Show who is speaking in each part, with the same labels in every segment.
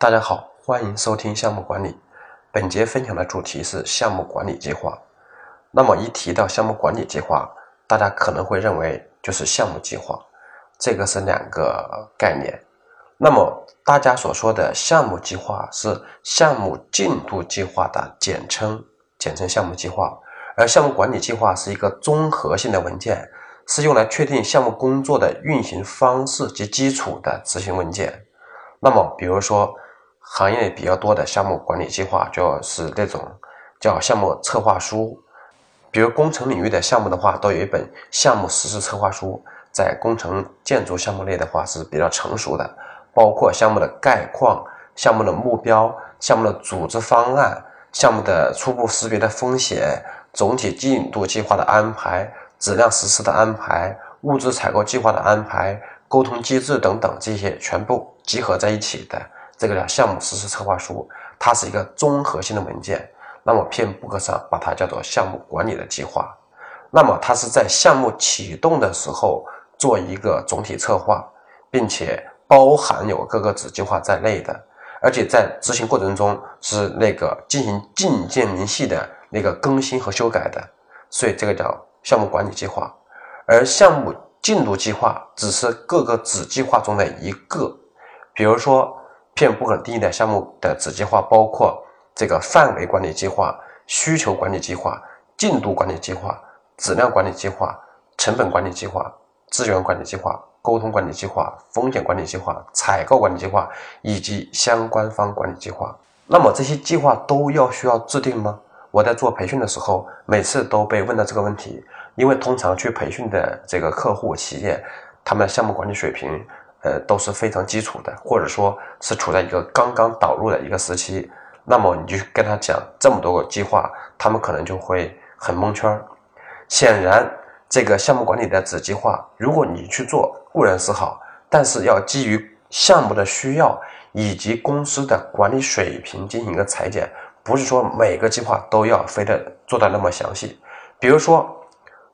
Speaker 1: 大家好，欢迎收听项目管理。本节分享的主题是项目管理计划。那么一提到项目管理计划，大家可能会认为就是项目计划，这个是两个概念。那么大家所说的项目计划是项目进度计划的简称，简称项目计划。而项目管理计划是一个综合性的文件，是用来确定项目工作的运行方式及基础的执行文件。那么比如说。行业比较多的项目管理计划，就是那种叫项目策划书。比如工程领域的项目的话，都有一本项目实施策划书。在工程建筑项目类的话是比较成熟的，包括项目的概况、项目的目标、项目的组织方案、项目的初步识别的风险、总体进度计划的安排、质量实施的安排、物资采购计划的安排、沟通机制等等，这些全部集合在一起的。这个叫项目实施策划书，它是一个综合性的文件。那么偏博客上把它叫做项目管理的计划。那么它是在项目启动的时候做一个总体策划，并且包含有各个子计划在内的，而且在执行过程中是那个进行进件明细的那个更新和修改的。所以这个叫项目管理计划。而项目进度计划只是各个子计划中的一个，比如说。片不可定义的项目的子计划包括这个范围管理计划、需求管理计划、进度管理计划、质量管理计划、成本管理计划、资源管理计划、沟通管理计划、风险管理计划、采购管理计划以及相关方管理计划。那么这些计划都要需要制定吗？我在做培训的时候，每次都被问到这个问题，因为通常去培训的这个客户企业，他们的项目管理水平。呃，都是非常基础的，或者说是处在一个刚刚导入的一个时期。那么你就跟他讲这么多个计划，他们可能就会很蒙圈。显然，这个项目管理的子计划，如果你去做固然是好，但是要基于项目的需要以及公司的管理水平进行一个裁剪，不是说每个计划都要非得做到那么详细。比如说，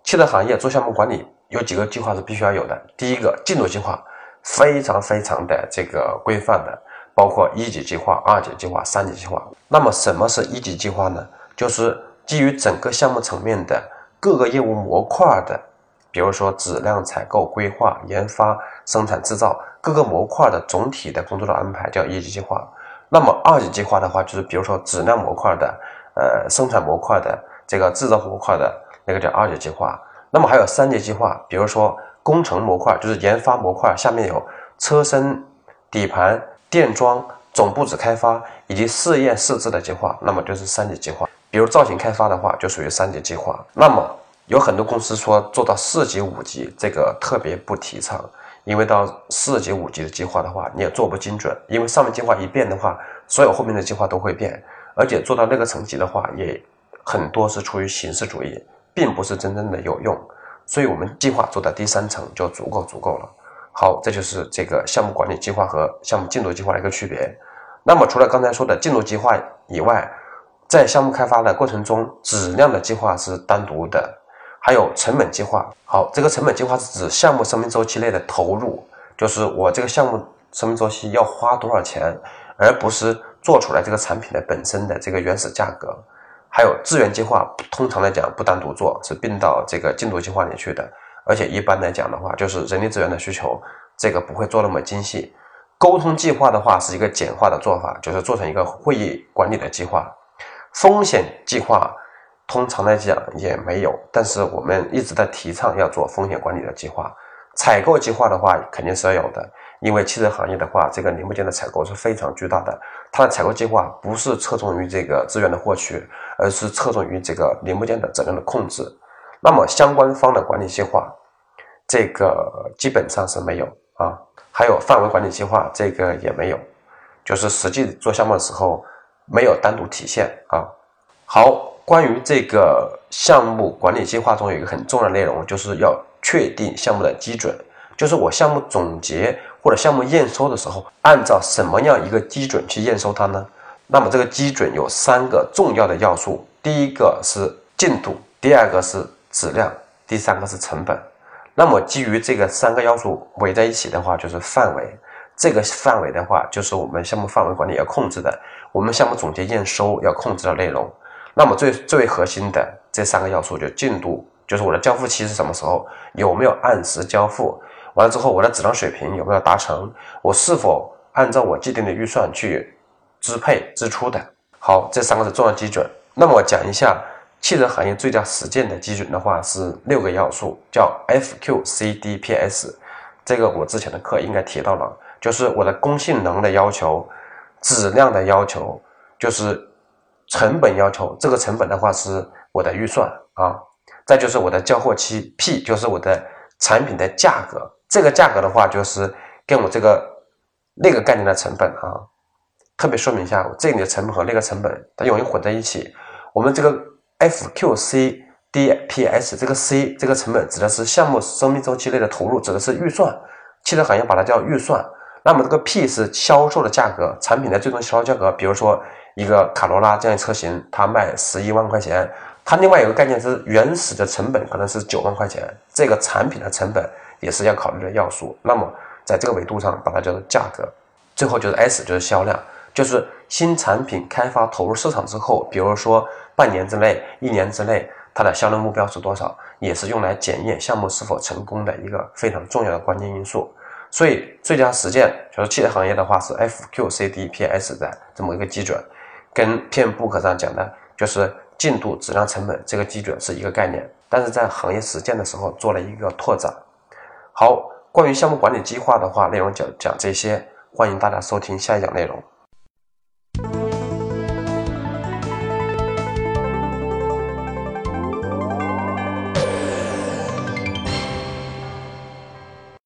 Speaker 1: 汽车行业做项目管理有几个计划是必须要有的。第一个，进度计划。非常非常的这个规范的，包括一级计划、二级计划、三级计划。那么什么是一级计划呢？就是基于整个项目层面的各个业务模块的，比如说质量、采购、规划、研发、生产制造各个模块的总体的工作的安排叫一级计划。那么二级计划的话，就是比如说质量模块的、呃生产模块的、这个制造模块的那个叫二级计划。那么还有三级计划，比如说。工程模块就是研发模块，下面有车身、底盘、电装、总布置开发以及试验试制的计划，那么就是三级计划。比如造型开发的话，就属于三级计划。那么有很多公司说做到四级、五级，这个特别不提倡，因为到四级、五级的计划的话，你也做不精准，因为上面计划一变的话，所有后面的计划都会变，而且做到那个层级的话，也很多是出于形式主义，并不是真正的有用。所以我们计划做到第三层就足够足够了。好，这就是这个项目管理计划和项目进度计划的一个区别。那么除了刚才说的进度计划以外，在项目开发的过程中，质量的计划是单独的，还有成本计划。好，这个成本计划是指项目生命周期内的投入，就是我这个项目生命周期要花多少钱，而不是做出来这个产品的本身的这个原始价格。还有资源计划，通常来讲不单独做，是并到这个进度计划里去的。而且一般来讲的话，就是人力资源的需求，这个不会做那么精细。沟通计划的话是一个简化的做法，就是做成一个会议管理的计划。风险计划通常来讲也没有，但是我们一直在提倡要做风险管理的计划。采购计划的话肯定是要有的。因为汽车行业的话，这个零部件的采购是非常巨大的。它的采购计划不是侧重于这个资源的获取，而是侧重于这个零部件的质量的控制。那么相关方的管理计划，这个基本上是没有啊。还有范围管理计划，这个也没有，就是实际做项目的时候没有单独体现啊。好，关于这个项目管理计划中有一个很重要的内容，就是要确定项目的基准。就是我项目总结或者项目验收的时候，按照什么样一个基准去验收它呢？那么这个基准有三个重要的要素，第一个是进度，第二个是质量，第三个是成本。那么基于这个三个要素围在一起的话，就是范围。这个范围的话，就是我们项目范围管理要控制的，我们项目总结验收要控制的内容。那么最最为核心的这三个要素就进度，就是我的交付期是什么时候，有没有按时交付，完了之后我的质量水平有没有达成，我是否按照我既定的预算去支配支出的。好，这三个是重要基准。那么我讲一下汽车行业最佳实践的基准的话是六个要素，叫 FQCDPS。这个我之前的课应该提到了，就是我的工性能的要求、质量的要求，就是成本要求。这个成本的话是我的预算啊，再就是我的交货期 P，就是我的产品的价格。这个价格的话就是跟我这个那个概念的成本啊，特别说明一下，这里的成本和那个成本它容易混在一起。我们这个 FQC。DPS 这个 C 这个成本指的是项目生命周期内的投入，指的是预算。汽车行业把它叫预算。那么这个 P 是销售的价格，产品的最终销售价格。比如说一个卡罗拉这样的车型，它卖十一万块钱，它另外有个概念是原始的成本可能是九万块钱，这个产品的成本也是要考虑的要素。那么在这个维度上，把它叫做价格。最后就是 S 就是销量，就是新产品开发投入市场之后，比如说半年之内、一年之内。它的销量目标是多少，也是用来检验项目是否成功的一个非常重要的关键因素。所以，最佳实践就是汽车行业的话是 FQCDPS 的这么一个基准，跟 PMBOK 上讲的就是进度、质量、成本这个基准是一个概念，但是在行业实践的时候做了一个拓展。好，关于项目管理计划的话，内容讲讲这些，欢迎大家收听下一讲内容。